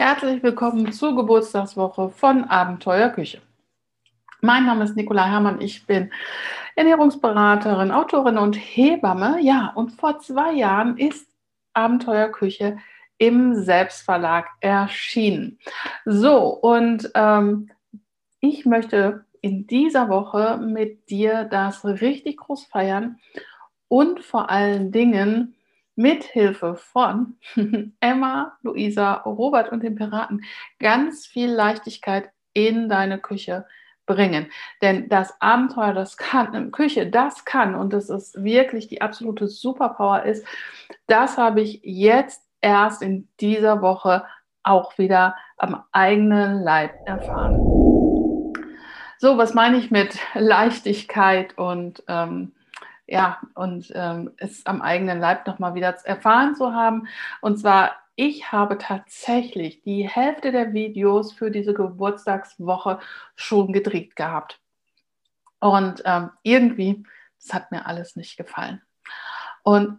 Herzlich willkommen zur Geburtstagswoche von Abenteuer Küche. Mein Name ist Nicola Herrmann, ich bin Ernährungsberaterin, Autorin und Hebamme. Ja, und vor zwei Jahren ist Abenteuer Küche im Selbstverlag erschienen. So, und ähm, ich möchte in dieser Woche mit dir das richtig groß feiern und vor allen Dingen mit Hilfe von Emma, Luisa, Robert und den Piraten ganz viel Leichtigkeit in deine Küche bringen. Denn das Abenteuer, das kann, Küche, das kann und das ist wirklich die absolute Superpower ist, das habe ich jetzt erst in dieser Woche auch wieder am eigenen Leib erfahren. So, was meine ich mit Leichtigkeit und ähm, ja, und ähm, es am eigenen Leib nochmal wieder erfahren zu haben. Und zwar, ich habe tatsächlich die Hälfte der Videos für diese Geburtstagswoche schon gedreht gehabt. Und ähm, irgendwie, das hat mir alles nicht gefallen. Und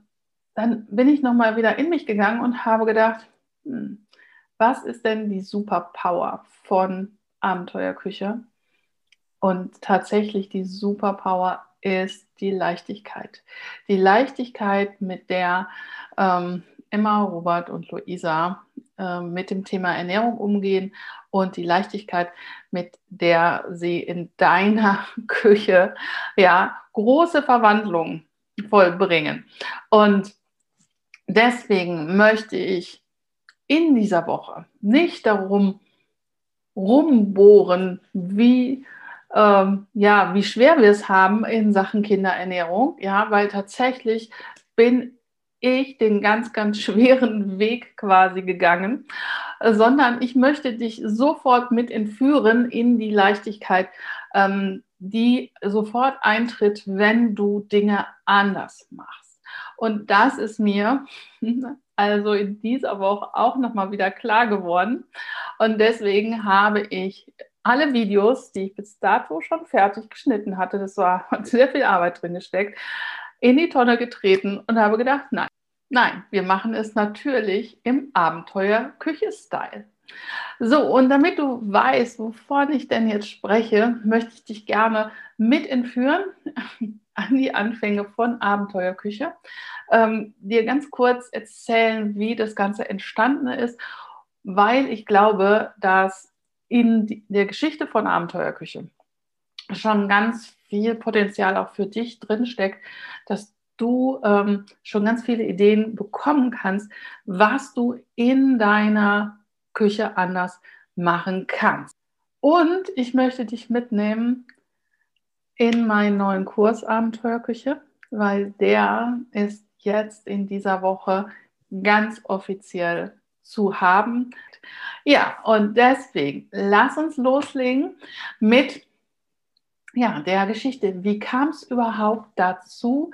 dann bin ich nochmal wieder in mich gegangen und habe gedacht, hm, was ist denn die Superpower von Abenteuerküche? Und tatsächlich die Superpower ist die Leichtigkeit. Die Leichtigkeit, mit der ähm, Emma, Robert und Luisa äh, mit dem Thema Ernährung umgehen und die Leichtigkeit, mit der sie in deiner Küche ja große Verwandlungen vollbringen. Und deswegen möchte ich in dieser Woche nicht darum rumbohren, wie ähm, ja, wie schwer wir es haben in Sachen Kinderernährung, ja, weil tatsächlich bin ich den ganz, ganz schweren Weg quasi gegangen, sondern ich möchte dich sofort mit entführen in die Leichtigkeit, ähm, die sofort eintritt, wenn du Dinge anders machst. Und das ist mir also in dieser Woche auch nochmal wieder klar geworden. Und deswegen habe ich alle Videos, die ich bis dato schon fertig geschnitten hatte, das war sehr viel Arbeit drin gesteckt, in die Tonne getreten und habe gedacht, nein, nein, wir machen es natürlich im Abenteuer-Küche-Style. So, und damit du weißt, wovon ich denn jetzt spreche, möchte ich dich gerne mit entführen an die Anfänge von Abenteuerküche, ähm, dir ganz kurz erzählen, wie das Ganze entstanden ist, weil ich glaube, dass in der Geschichte von Abenteuerküche schon ganz viel Potenzial auch für dich drinsteckt, dass du ähm, schon ganz viele Ideen bekommen kannst, was du in deiner Küche anders machen kannst. Und ich möchte dich mitnehmen in meinen neuen Kurs Abenteuerküche, weil der ist jetzt in dieser Woche ganz offiziell zu haben. Ja, und deswegen lass uns loslegen mit ja, der Geschichte. Wie kam es überhaupt dazu,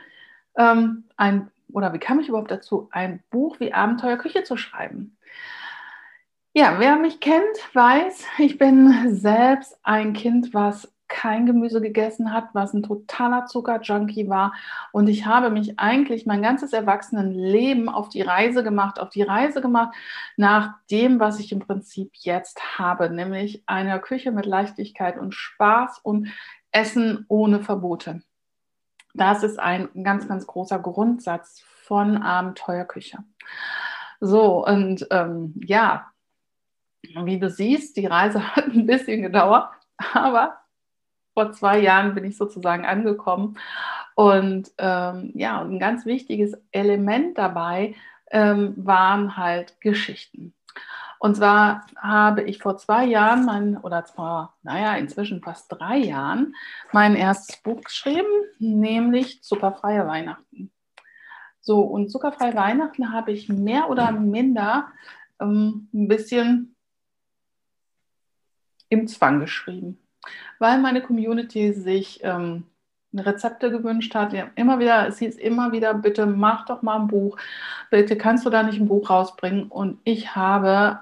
ähm, ein, oder wie kam ich überhaupt dazu, ein Buch wie Abenteuer Küche zu schreiben? Ja, wer mich kennt, weiß, ich bin selbst ein Kind, was kein Gemüse gegessen hat, was ein totaler Zuckerjunkie war. Und ich habe mich eigentlich mein ganzes Erwachsenenleben auf die Reise gemacht, auf die Reise gemacht nach dem, was ich im Prinzip jetzt habe, nämlich einer Küche mit Leichtigkeit und Spaß und Essen ohne Verbote. Das ist ein ganz, ganz großer Grundsatz von Abenteuerküche. So, und ähm, ja, wie du siehst, die Reise hat ein bisschen gedauert, aber vor zwei Jahren bin ich sozusagen angekommen. Und ähm, ja, ein ganz wichtiges Element dabei ähm, waren halt Geschichten. Und zwar habe ich vor zwei Jahren, mein, oder zwar, naja, inzwischen fast drei Jahren, mein erstes Buch geschrieben, nämlich Zuckerfreie Weihnachten. So, und Zuckerfreie Weihnachten habe ich mehr oder minder ähm, ein bisschen im Zwang geschrieben weil meine Community sich ähm, Rezepte gewünscht hat. Immer wieder, es hieß immer wieder, bitte mach doch mal ein Buch, bitte kannst du da nicht ein Buch rausbringen. Und ich habe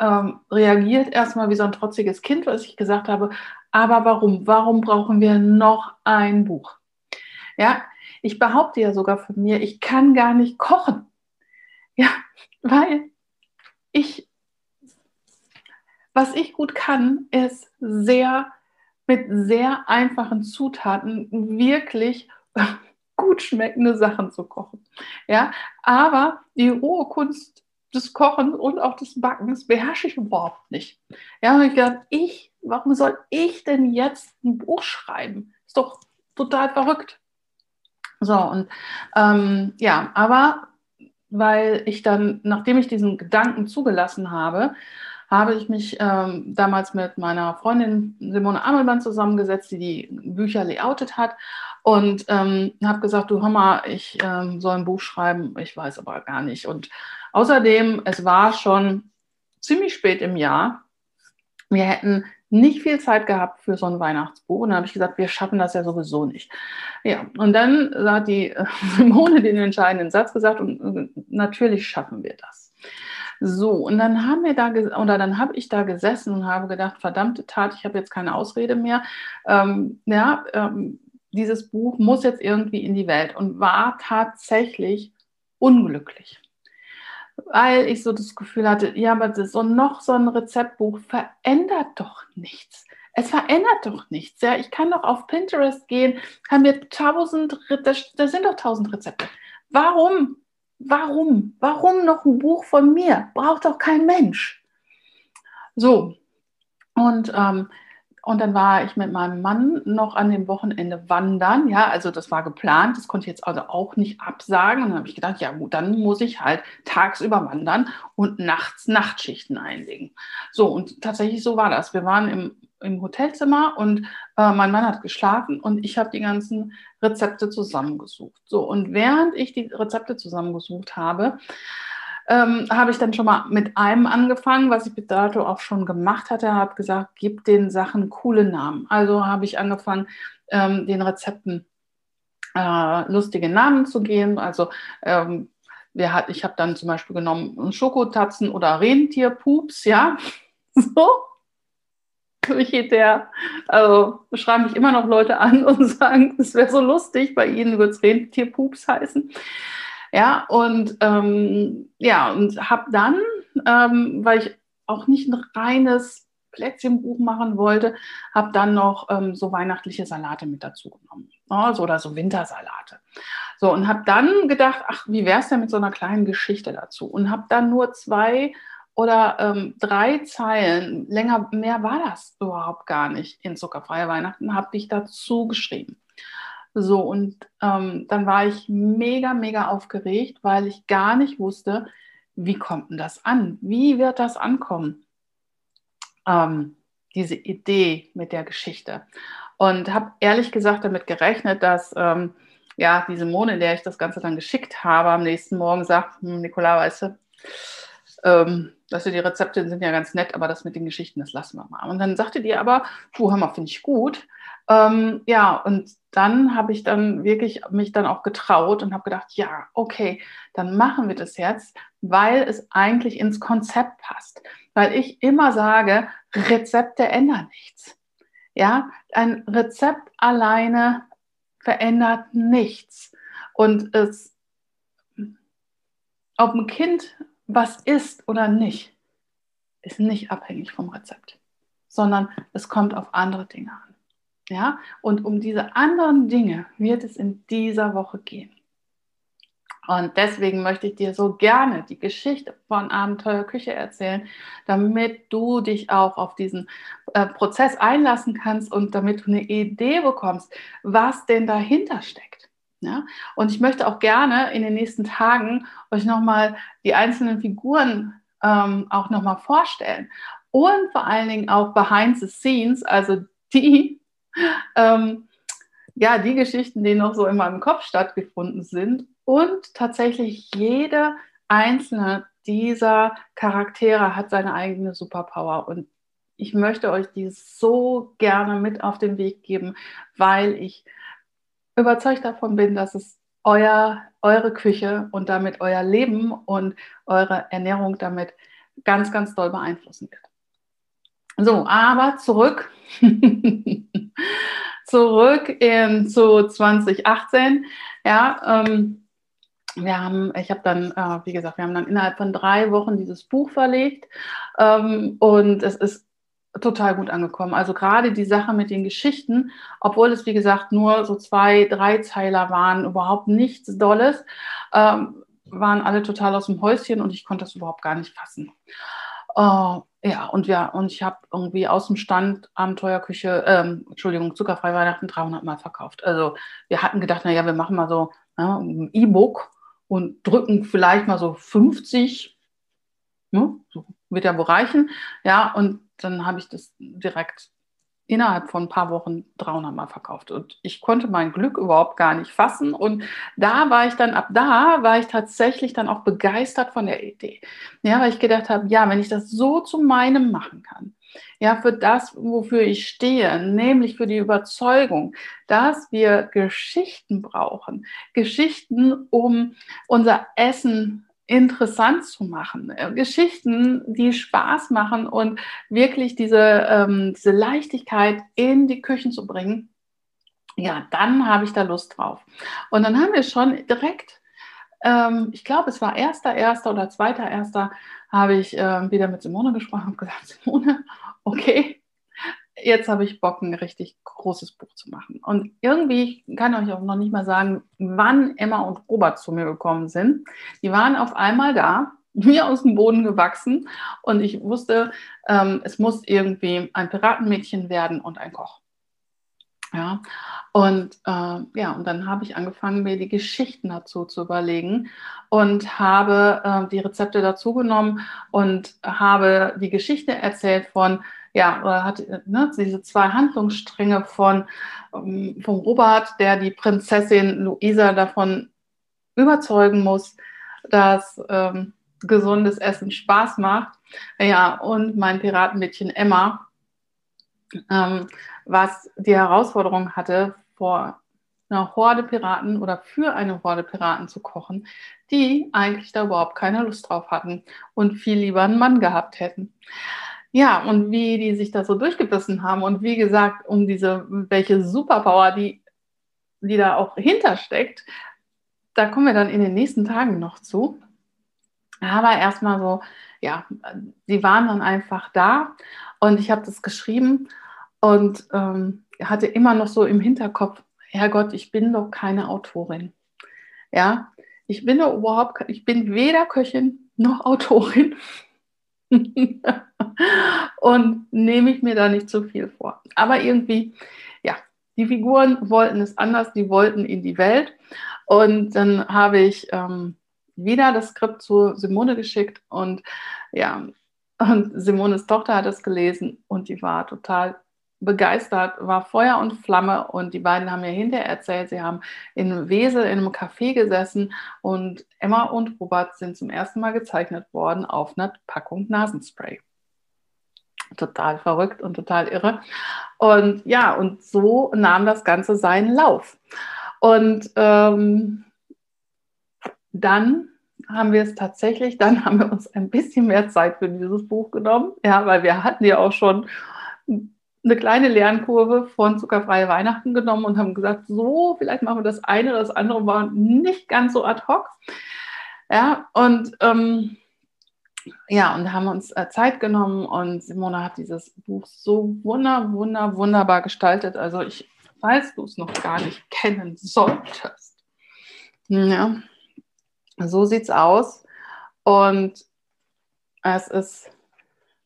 ähm, reagiert erstmal wie so ein trotziges Kind, was ich gesagt habe, aber warum? Warum brauchen wir noch ein Buch? Ja, ich behaupte ja sogar von mir, ich kann gar nicht kochen. Ja, weil ich was ich gut kann, ist sehr mit sehr einfachen Zutaten wirklich gut schmeckende Sachen zu kochen. Ja, aber die rohe Kunst des Kochens und auch des Backens beherrsche ich überhaupt nicht. Ja, und ich gedacht, ich, warum soll ich denn jetzt ein Buch schreiben? Ist doch total verrückt. So, und ähm, ja, aber weil ich dann, nachdem ich diesen Gedanken zugelassen habe, habe ich mich ähm, damals mit meiner Freundin Simone Amelmann zusammengesetzt, die die Bücher layoutet hat und ähm, habe gesagt, du mal, ich ähm, soll ein Buch schreiben, ich weiß aber gar nicht. Und außerdem, es war schon ziemlich spät im Jahr. Wir hätten nicht viel Zeit gehabt für so ein Weihnachtsbuch. Und dann habe ich gesagt, wir schaffen das ja sowieso nicht. Ja, und dann hat die äh, Simone den entscheidenden Satz gesagt und äh, natürlich schaffen wir das. So, und dann haben wir da, oder dann habe ich da gesessen und habe gedacht, verdammte Tat, ich habe jetzt keine Ausrede mehr. Ähm, ja, ähm, dieses Buch muss jetzt irgendwie in die Welt und war tatsächlich unglücklich. Weil ich so das Gefühl hatte, ja, aber das, so noch so ein Rezeptbuch verändert doch nichts. Es verändert doch nichts. Ja, ich kann doch auf Pinterest gehen, kann mir tausend, da sind doch tausend Rezepte. Warum Warum? Warum noch ein Buch von mir? Braucht doch kein Mensch. So, und, ähm, und dann war ich mit meinem Mann noch an dem Wochenende wandern. Ja, also das war geplant. Das konnte ich jetzt also auch nicht absagen. Und dann habe ich gedacht, ja gut, dann muss ich halt tagsüber wandern und nachts Nachtschichten einlegen. So, und tatsächlich so war das. Wir waren im im Hotelzimmer und äh, mein Mann hat geschlafen und ich habe die ganzen Rezepte zusammengesucht. So, und während ich die Rezepte zusammengesucht habe, ähm, habe ich dann schon mal mit einem angefangen, was ich bis dato auch schon gemacht hatte, habe gesagt, gib den Sachen coole Namen. Also habe ich angefangen, ähm, den Rezepten äh, lustige Namen zu geben. Also ähm, hat, ich habe dann zum Beispiel genommen Schokotatzen oder Rentierpups, ja, so der, also schreiben mich immer noch Leute an und sagen, es wäre so lustig, bei ihnen würde es Rentierpups heißen. Ja, und ähm, ja, und habe dann, ähm, weil ich auch nicht ein reines Plätzchenbuch machen wollte, habe dann noch ähm, so weihnachtliche Salate mit dazu genommen. Also, oder so Wintersalate. So, und habe dann gedacht, ach, wie wäre es denn mit so einer kleinen Geschichte dazu? Und habe dann nur zwei oder ähm, drei Zeilen, länger, mehr war das überhaupt gar nicht in Zuckerfreie Weihnachten, habe ich dazu geschrieben. So, und ähm, dann war ich mega, mega aufgeregt, weil ich gar nicht wusste, wie kommt denn das an? Wie wird das ankommen? Ähm, diese Idee mit der Geschichte. Und habe ehrlich gesagt damit gerechnet, dass ähm, ja, diese Mone, in der ich das Ganze dann geschickt habe, am nächsten Morgen sagt, hm, Nikola, weißt du, ähm, dass die Rezepte sind ja ganz nett, aber das mit den Geschichten, das lassen wir mal. Und dann sagte die aber, puh, hör mal, finde ich gut. Ähm, ja, und dann habe ich dann wirklich mich dann auch getraut und habe gedacht, ja, okay, dann machen wir das jetzt, weil es eigentlich ins Konzept passt. Weil ich immer sage, Rezepte ändern nichts. Ja, ein Rezept alleine verändert nichts. Und es, ob ein Kind was ist oder nicht, ist nicht abhängig vom Rezept, sondern es kommt auf andere Dinge an. Ja? Und um diese anderen Dinge wird es in dieser Woche gehen. Und deswegen möchte ich dir so gerne die Geschichte von Abenteuer Küche erzählen, damit du dich auch auf diesen äh, Prozess einlassen kannst und damit du eine Idee bekommst, was denn dahinter steckt. Ja? Und ich möchte auch gerne in den nächsten Tagen euch nochmal die einzelnen Figuren ähm, auch nochmal vorstellen. Und vor allen Dingen auch behind the scenes, also die, ähm, ja, die Geschichten, die noch so in meinem Kopf stattgefunden sind. Und tatsächlich jede einzelne dieser Charaktere hat seine eigene Superpower. Und ich möchte euch die so gerne mit auf den Weg geben, weil ich überzeugt davon bin, dass es euer, eure Küche und damit euer Leben und eure Ernährung damit ganz, ganz doll beeinflussen wird. So, aber zurück, zurück in, zu 2018. Ja, ähm, wir haben, ich habe dann, äh, wie gesagt, wir haben dann innerhalb von drei Wochen dieses Buch verlegt ähm, und es ist total gut angekommen. Also gerade die Sache mit den Geschichten, obwohl es wie gesagt nur so zwei, drei Zeiler waren, überhaupt nichts Dolles, ähm, waren alle total aus dem Häuschen und ich konnte das überhaupt gar nicht fassen. Uh, ja, und wir, und ich habe irgendwie aus dem Stand Abenteuerküche, ähm, Entschuldigung, zuckerfrei Weihnachten 300 Mal verkauft. Also wir hatten gedacht, naja, wir machen mal so ja, ein E-Book und drücken vielleicht mal so 50, ne, so wird ja wohl reichen. Ja, und dann habe ich das direkt innerhalb von ein paar Wochen 300 Mal verkauft. Und ich konnte mein Glück überhaupt gar nicht fassen. Und da war ich dann, ab da war ich tatsächlich dann auch begeistert von der Idee. Ja, weil ich gedacht habe, ja, wenn ich das so zu meinem machen kann, ja, für das, wofür ich stehe, nämlich für die Überzeugung, dass wir Geschichten brauchen. Geschichten, um unser Essen interessant zu machen, äh, Geschichten, die Spaß machen und wirklich diese, ähm, diese Leichtigkeit in die Küchen zu bringen, ja, dann habe ich da Lust drauf. Und dann haben wir schon direkt, ähm, ich glaube, es war erster, erster oder zweiter, erster, habe ich äh, wieder mit Simone gesprochen und gesagt, Simone, okay, jetzt habe ich Bock, ein richtig großes Buch zu machen. Und irgendwie, ich kann euch auch noch nicht mal sagen, wann Emma und Robert zu mir gekommen sind. Die waren auf einmal da, mir aus dem Boden gewachsen und ich wusste, ähm, es muss irgendwie ein Piratenmädchen werden und ein Koch. Ja, und äh, ja, und dann habe ich angefangen, mir die Geschichten dazu zu überlegen und habe äh, die Rezepte dazu genommen und habe die Geschichte erzählt von ja, oder hat ne, diese zwei Handlungsstränge von ähm, vom Robert, der die Prinzessin Luisa davon überzeugen muss, dass ähm, gesundes Essen Spaß macht. Ja, und mein Piratenmädchen Emma, ähm, was die Herausforderung hatte, vor einer Horde Piraten oder für eine Horde Piraten zu kochen, die eigentlich da überhaupt keine Lust drauf hatten und viel lieber einen Mann gehabt hätten. Ja, und wie die sich da so durchgebissen haben und wie gesagt, um diese, welche Superpower die, die da auch hintersteckt, da kommen wir dann in den nächsten Tagen noch zu. Aber erstmal so, ja, die waren dann einfach da und ich habe das geschrieben und ähm, hatte immer noch so im Hinterkopf, Herrgott, ich bin doch keine Autorin. Ja, ich bin doch überhaupt, ich bin weder Köchin noch Autorin. und nehme ich mir da nicht zu viel vor. Aber irgendwie, ja, die Figuren wollten es anders, die wollten in die Welt. Und dann habe ich ähm, wieder das Skript zu Simone geschickt und ja, und Simones Tochter hat es gelesen und die war total begeistert, war Feuer und Flamme und die beiden haben mir hinterher erzählt, sie haben in Wesel in einem Café gesessen und Emma und Robert sind zum ersten Mal gezeichnet worden auf einer Packung Nasenspray. Total verrückt und total irre. Und ja, und so nahm das Ganze seinen Lauf. Und ähm, dann haben wir es tatsächlich, dann haben wir uns ein bisschen mehr Zeit für dieses Buch genommen, ja, weil wir hatten ja auch schon eine kleine Lernkurve von zuckerfreie Weihnachten genommen und haben gesagt, so, vielleicht machen wir das eine oder das andere, war nicht ganz so ad hoc. Ja, und ähm, ja, und haben uns äh, Zeit genommen und Simone hat dieses Buch so wunder, wunder, wunderbar gestaltet. Also ich, falls du es noch gar nicht kennen solltest, ja, so sieht's aus. Und es ist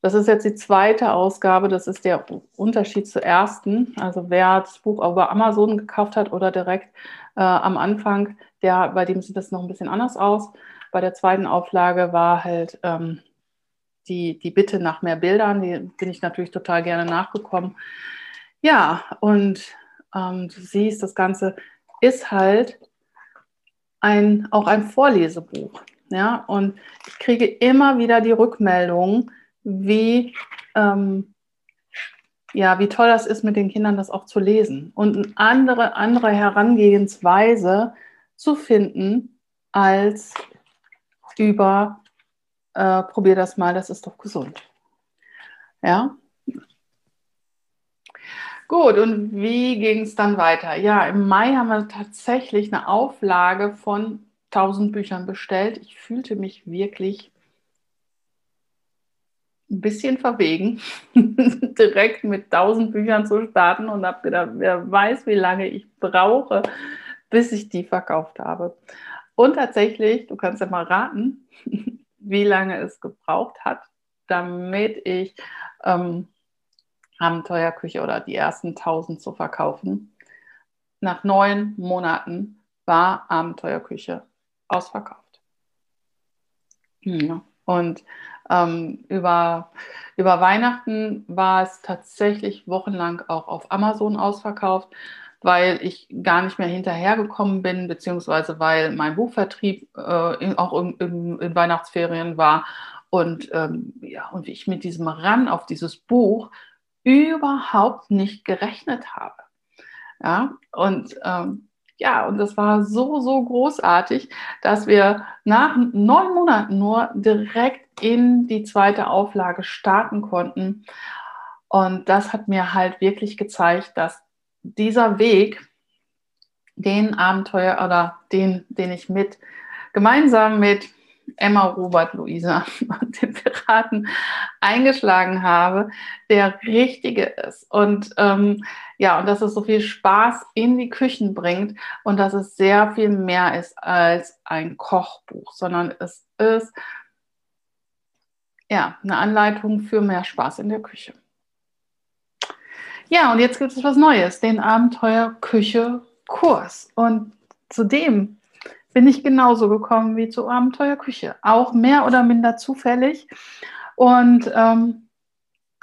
das ist jetzt die zweite Ausgabe. Das ist der Unterschied zur ersten. Also wer das Buch über Amazon gekauft hat oder direkt äh, am Anfang, der, bei dem sieht das noch ein bisschen anders aus. Bei der zweiten Auflage war halt ähm, die, die Bitte nach mehr Bildern. Die bin ich natürlich total gerne nachgekommen. Ja, und ähm, du siehst, das Ganze ist halt ein, auch ein Vorlesebuch. Ja, und ich kriege immer wieder die Rückmeldung, wie, ähm, ja, wie toll das ist, mit den Kindern das auch zu lesen und eine andere, andere Herangehensweise zu finden, als über, äh, probier das mal, das ist doch gesund. Ja. Gut, und wie ging es dann weiter? Ja, im Mai haben wir tatsächlich eine Auflage von 1000 Büchern bestellt. Ich fühlte mich wirklich ein bisschen verwegen, direkt mit tausend Büchern zu starten und habe gedacht, wer weiß, wie lange ich brauche, bis ich die verkauft habe. Und tatsächlich, du kannst ja mal raten, wie lange es gebraucht hat, damit ich ähm, Abenteuerküche oder die ersten tausend zu verkaufen. Nach neun Monaten war Abenteuerküche ausverkauft. Ja. Und ähm, über, über Weihnachten war es tatsächlich wochenlang auch auf Amazon ausverkauft, weil ich gar nicht mehr hinterhergekommen bin, beziehungsweise weil mein Buchvertrieb äh, auch in, in, in, Weihnachtsferien war und, ähm, ja, und ich mit diesem Ran auf dieses Buch überhaupt nicht gerechnet habe. Ja, und ähm, ja, und das war so, so großartig, dass wir nach neun Monaten nur direkt in die zweite Auflage starten konnten. Und das hat mir halt wirklich gezeigt, dass dieser Weg, den Abenteuer oder den, den ich mit gemeinsam mit Emma, Robert, Luisa und den Piraten eingeschlagen habe, der richtige ist. Und ähm, ja, und dass es so viel Spaß in die Küchen bringt und dass es sehr viel mehr ist als ein Kochbuch, sondern es ist ja eine Anleitung für mehr Spaß in der Küche. Ja, und jetzt gibt es was Neues, den Abenteuer Küche Kurs. Und zu dem bin ich genauso gekommen wie zu Abenteuerküche. Auch mehr oder minder zufällig. Und ähm,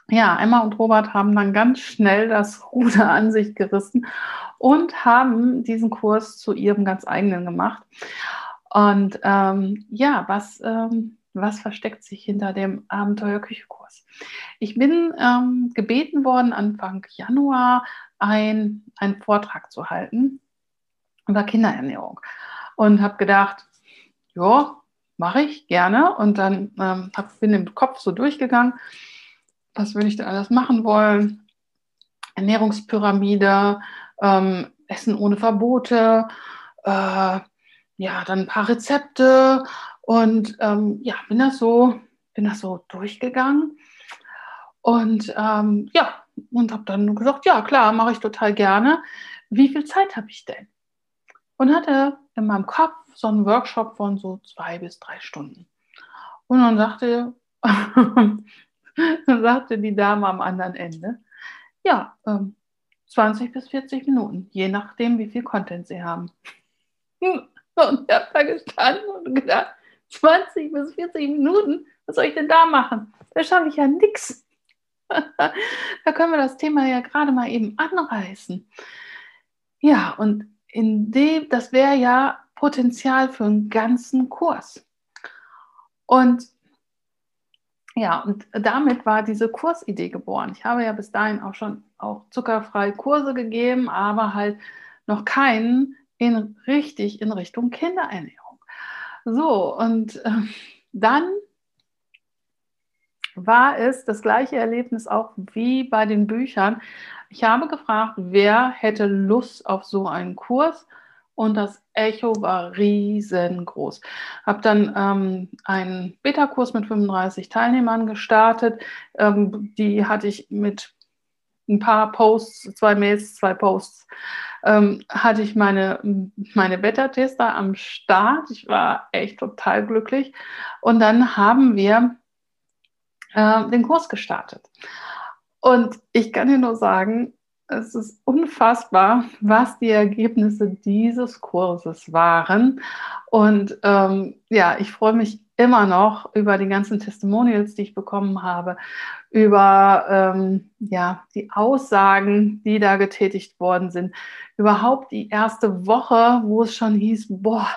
ja, Emma und Robert haben dann ganz schnell das Ruder an sich gerissen und haben diesen Kurs zu ihrem ganz eigenen gemacht. Und ähm, ja, was, ähm, was versteckt sich hinter dem Abenteuerküche-Kurs? Ich bin ähm, gebeten worden, Anfang Januar ein, einen Vortrag zu halten über Kinderernährung und habe gedacht, ja, mache ich gerne. Und dann ähm, hab, bin im Kopf so durchgegangen, was würde ich denn alles machen wollen? Ernährungspyramide, ähm, Essen ohne Verbote, äh, ja, dann ein paar Rezepte und ähm, ja, bin das so, bin das so durchgegangen und ähm, ja, und habe dann gesagt, ja klar, mache ich total gerne. Wie viel Zeit habe ich denn? Und hatte in meinem Kopf so einen Workshop von so zwei bis drei Stunden. Und dann sagte, dann sagte die Dame am anderen Ende, ja, ähm, 20 bis 40 Minuten, je nachdem, wie viel Content sie haben. Und ich habe da gestanden und gedacht, 20 bis 40 Minuten, was soll ich denn da machen? Da schaffe ich ja nichts. Da können wir das Thema ja gerade mal eben anreißen. Ja, und in dem, das wäre ja Potenzial für einen ganzen Kurs. Und ja, und damit war diese Kursidee geboren. Ich habe ja bis dahin auch schon auch zuckerfreie Kurse gegeben, aber halt noch keinen in richtig in Richtung Kinderernährung. So, und äh, dann war es das gleiche Erlebnis auch wie bei den Büchern. Ich habe gefragt, wer hätte Lust auf so einen Kurs? und das Echo war riesengroß. Habe dann ähm, einen Beta-Kurs mit 35 Teilnehmern gestartet. Ähm, die hatte ich mit ein paar Posts, zwei Mails, zwei Posts, ähm, hatte ich meine, meine Beta-Tester am Start. Ich war echt total glücklich. Und dann haben wir äh, den Kurs gestartet. Und ich kann dir nur sagen, es ist unfassbar, was die Ergebnisse dieses Kurses waren. Und ähm, ja, ich freue mich immer noch über die ganzen Testimonials, die ich bekommen habe, über ähm, ja, die Aussagen, die da getätigt worden sind. Überhaupt die erste Woche, wo es schon hieß, boah,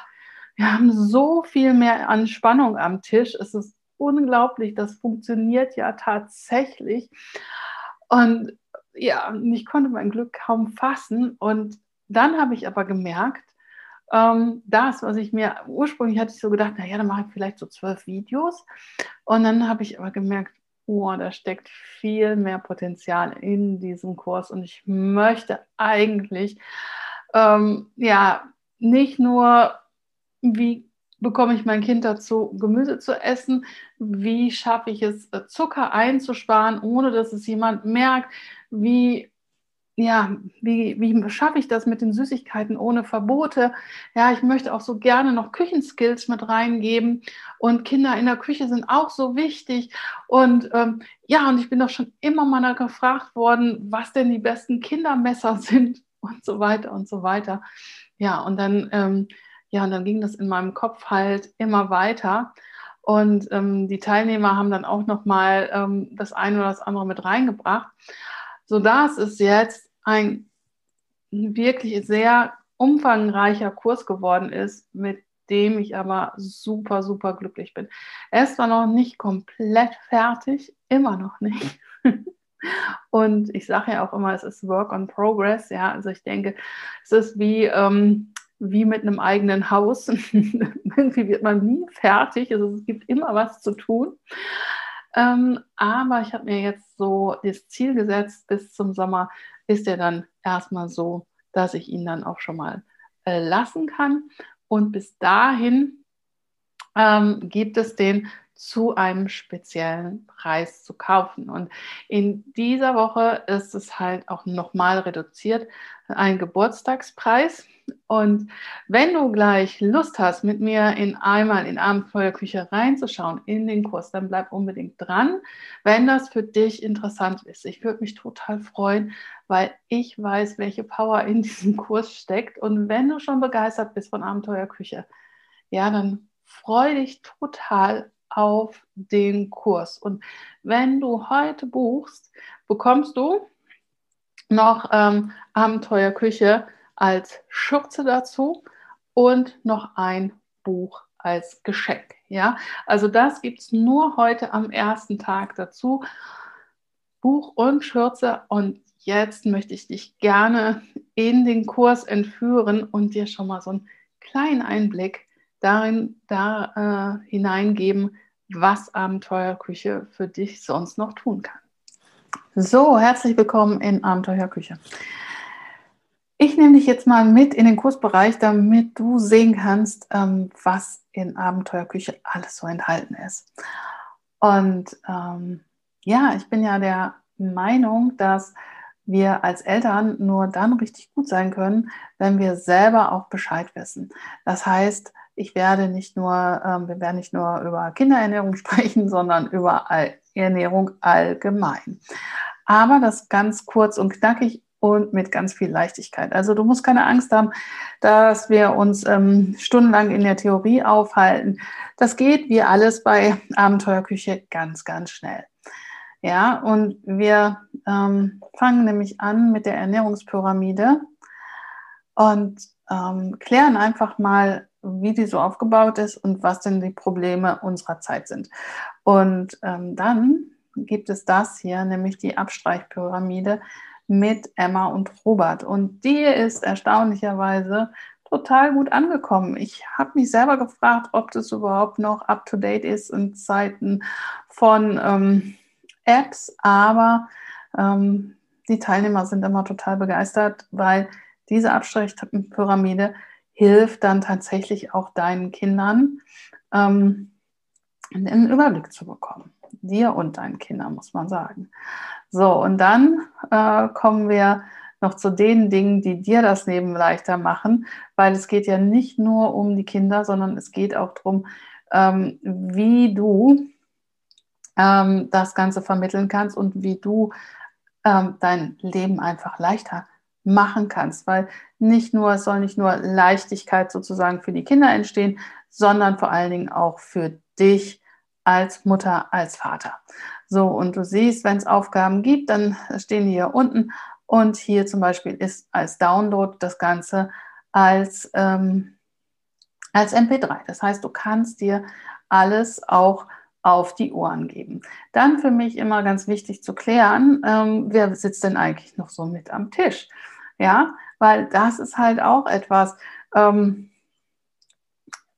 wir haben so viel mehr Anspannung am Tisch. Es ist unglaublich, das funktioniert ja tatsächlich. Und ja, ich konnte mein Glück kaum fassen. Und dann habe ich aber gemerkt, ähm, das, was ich mir ursprünglich hatte ich so gedacht, naja, dann mache ich vielleicht so zwölf Videos. Und dann habe ich aber gemerkt, oh, da steckt viel mehr Potenzial in diesem Kurs. Und ich möchte eigentlich, ähm, ja, nicht nur, wie bekomme ich mein Kind dazu, Gemüse zu essen? Wie schaffe ich es, äh, Zucker einzusparen, ohne dass es jemand merkt? Wie, ja, wie, wie schaffe ich das mit den Süßigkeiten ohne Verbote? Ja, ich möchte auch so gerne noch Küchenskills mit reingeben. Und Kinder in der Küche sind auch so wichtig. Und ähm, ja, und ich bin doch schon immer mal gefragt worden, was denn die besten Kindermesser sind und so weiter und so weiter. Ja, und dann ähm, ja, und dann ging das in meinem Kopf halt immer weiter. Und ähm, die Teilnehmer haben dann auch nochmal ähm, das eine oder das andere mit reingebracht, sodass es jetzt ein wirklich sehr umfangreicher Kurs geworden ist, mit dem ich aber super, super glücklich bin. Er ist zwar noch nicht komplett fertig, immer noch nicht. Und ich sage ja auch immer, es ist Work on Progress. Ja, also ich denke, es ist wie ähm, wie mit einem eigenen Haus. Irgendwie wird man nie fertig. Also es gibt immer was zu tun. Ähm, aber ich habe mir jetzt so das Ziel gesetzt, bis zum Sommer ist er dann erstmal so, dass ich ihn dann auch schon mal äh, lassen kann. Und bis dahin ähm, gibt es den zu einem speziellen Preis zu kaufen. Und in dieser Woche ist es halt auch nochmal reduziert, ein Geburtstagspreis. Und wenn du gleich Lust hast, mit mir in einmal in Abenteuerküche reinzuschauen in den Kurs, dann bleib unbedingt dran, wenn das für dich interessant ist. Ich würde mich total freuen, weil ich weiß, welche Power in diesem Kurs steckt. Und wenn du schon begeistert bist von Abenteuerküche, ja, dann freue dich total auf den Kurs. Und wenn du heute buchst, bekommst du noch ähm, Abenteuerküche als Schürze dazu und noch ein Buch als Geschenk. Ja, also das gibt es nur heute am ersten Tag dazu. Buch und Schürze. Und jetzt möchte ich dich gerne in den Kurs entführen und dir schon mal so einen kleinen Einblick darin da äh, hineingeben, was Abenteuerküche für dich sonst noch tun kann. So, herzlich willkommen in Abenteuerküche. Ich nehme dich jetzt mal mit in den Kursbereich, damit du sehen kannst, ähm, was in Abenteuerküche alles so enthalten ist. Und ähm, ja, ich bin ja der Meinung, dass wir als Eltern nur dann richtig gut sein können, wenn wir selber auch Bescheid wissen. Das heißt, ich werde nicht nur, ähm, wir werden nicht nur über Kinderernährung sprechen, sondern über Ernährung allgemein. Aber das ganz kurz und knackig und mit ganz viel Leichtigkeit. Also du musst keine Angst haben, dass wir uns ähm, stundenlang in der Theorie aufhalten. Das geht wie alles bei Abenteuerküche ganz, ganz schnell. Ja, und wir ähm, fangen nämlich an mit der Ernährungspyramide und ähm, klären einfach mal, wie die so aufgebaut ist und was denn die Probleme unserer Zeit sind. Und ähm, dann gibt es das hier, nämlich die Abstreichpyramide, mit Emma und Robert. Und die ist erstaunlicherweise total gut angekommen. Ich habe mich selber gefragt, ob das überhaupt noch up-to-date ist in Zeiten von ähm, Apps, aber ähm, die Teilnehmer sind immer total begeistert, weil diese Abstreichpyramide hilft dann tatsächlich auch deinen Kindern, ähm, einen Überblick zu bekommen. Dir und deinen Kindern, muss man sagen. So, und dann äh, kommen wir noch zu den Dingen, die dir das Leben leichter machen, weil es geht ja nicht nur um die Kinder, sondern es geht auch darum, ähm, wie du ähm, das Ganze vermitteln kannst und wie du ähm, dein Leben einfach leichter machen kannst, weil nicht nur, es soll nicht nur Leichtigkeit sozusagen für die Kinder entstehen, sondern vor allen Dingen auch für dich als Mutter, als Vater. So, und du siehst, wenn es Aufgaben gibt, dann stehen die hier unten. Und hier zum Beispiel ist als Download das Ganze als, ähm, als MP3. Das heißt, du kannst dir alles auch auf die Ohren geben. Dann für mich immer ganz wichtig zu klären, ähm, wer sitzt denn eigentlich noch so mit am Tisch? Ja, weil das ist halt auch etwas, ähm,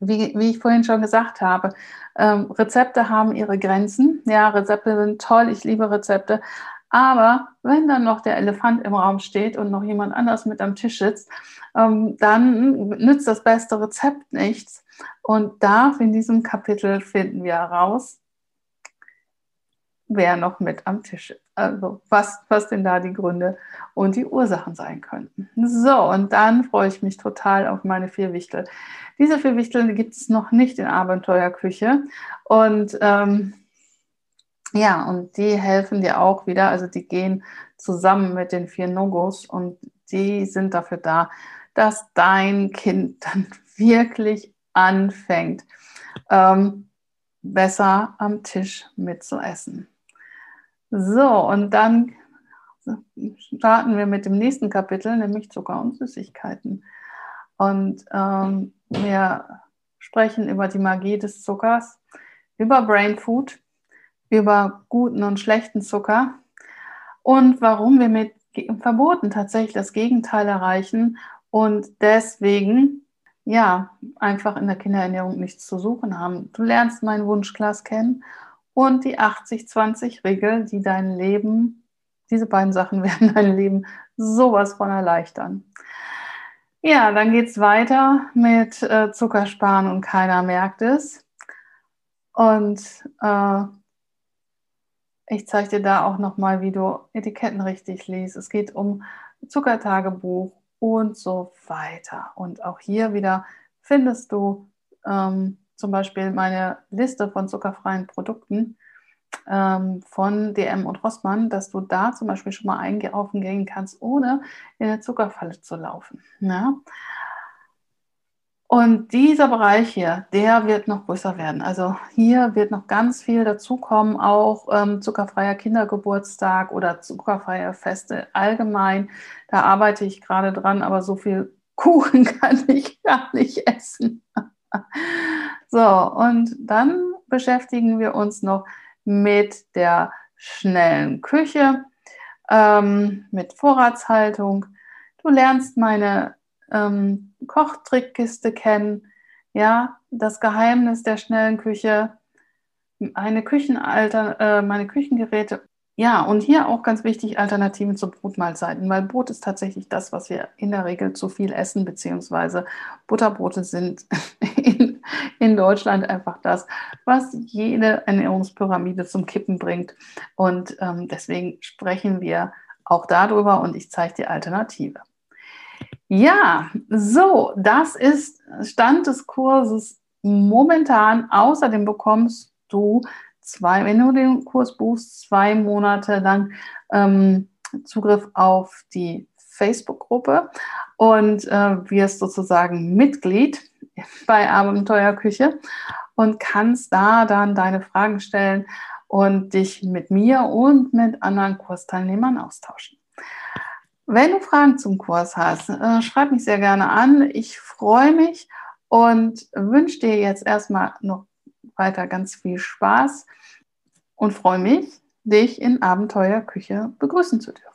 wie, wie ich vorhin schon gesagt habe, ähm, Rezepte haben ihre Grenzen. Ja, Rezepte sind toll, ich liebe Rezepte. Aber wenn dann noch der Elefant im Raum steht und noch jemand anders mit am Tisch sitzt, ähm, dann nützt das beste Rezept nichts. Und da in diesem Kapitel finden wir heraus, wer noch mit am Tisch ist. Also was, was denn da die Gründe und die Ursachen sein könnten. So, und dann freue ich mich total auf meine vier Wichtel. Diese vier Wichtel gibt es noch nicht in Abenteuerküche. Und ähm, ja, und die helfen dir auch wieder, also die gehen zusammen mit den vier Nogos und die sind dafür da, dass dein Kind dann wirklich anfängt, ähm, besser am Tisch mitzuessen. So, und dann starten wir mit dem nächsten Kapitel, nämlich Zucker und Süßigkeiten. Und ähm, wir sprechen über die Magie des Zuckers, über Brain Food über guten und schlechten Zucker und warum wir mit Verboten tatsächlich das Gegenteil erreichen und deswegen ja einfach in der Kinderernährung nichts zu suchen haben. Du lernst mein Wunschglas kennen und die 80-20-Regel, die dein Leben, diese beiden Sachen werden dein Leben sowas von erleichtern. Ja, dann geht es weiter mit äh, Zuckersparen und keiner merkt es. Und äh, ich zeige dir da auch nochmal, wie du Etiketten richtig liest. Es geht um Zuckertagebuch und so weiter. Und auch hier wieder findest du ähm, zum Beispiel meine Liste von zuckerfreien Produkten ähm, von DM und Rossmann, dass du da zum Beispiel schon mal einkaufen gehen kannst, ohne in der Zuckerfalle zu laufen. Ja? Und dieser Bereich hier, der wird noch größer werden. Also hier wird noch ganz viel dazukommen, auch ähm, zuckerfreier Kindergeburtstag oder zuckerfreie Feste allgemein. Da arbeite ich gerade dran, aber so viel Kuchen kann ich gar nicht essen. so, und dann beschäftigen wir uns noch mit der schnellen Küche, ähm, mit Vorratshaltung. Du lernst meine ähm, Kochtrickkiste kennen, ja, das Geheimnis der schnellen Küche, eine Küchenalter, äh, meine Küchengeräte. Ja, und hier auch ganz wichtig, Alternativen zu Brotmahlzeiten, weil Brot ist tatsächlich das, was wir in der Regel zu viel essen, beziehungsweise Butterbrote sind in, in Deutschland einfach das, was jede Ernährungspyramide zum Kippen bringt. Und ähm, deswegen sprechen wir auch darüber und ich zeige die Alternative. Ja, so, das ist Stand des Kurses momentan. Außerdem bekommst du zwei, wenn du den Kurs buchst, zwei Monate lang ähm, Zugriff auf die Facebook-Gruppe und äh, wirst sozusagen Mitglied bei Abenteuerküche und kannst da dann deine Fragen stellen und dich mit mir und mit anderen Kursteilnehmern austauschen. Wenn du Fragen zum Kurs hast, äh, schreib mich sehr gerne an. Ich freue mich und wünsche dir jetzt erstmal noch weiter ganz viel Spaß und freue mich, dich in Abenteuerküche begrüßen zu dürfen.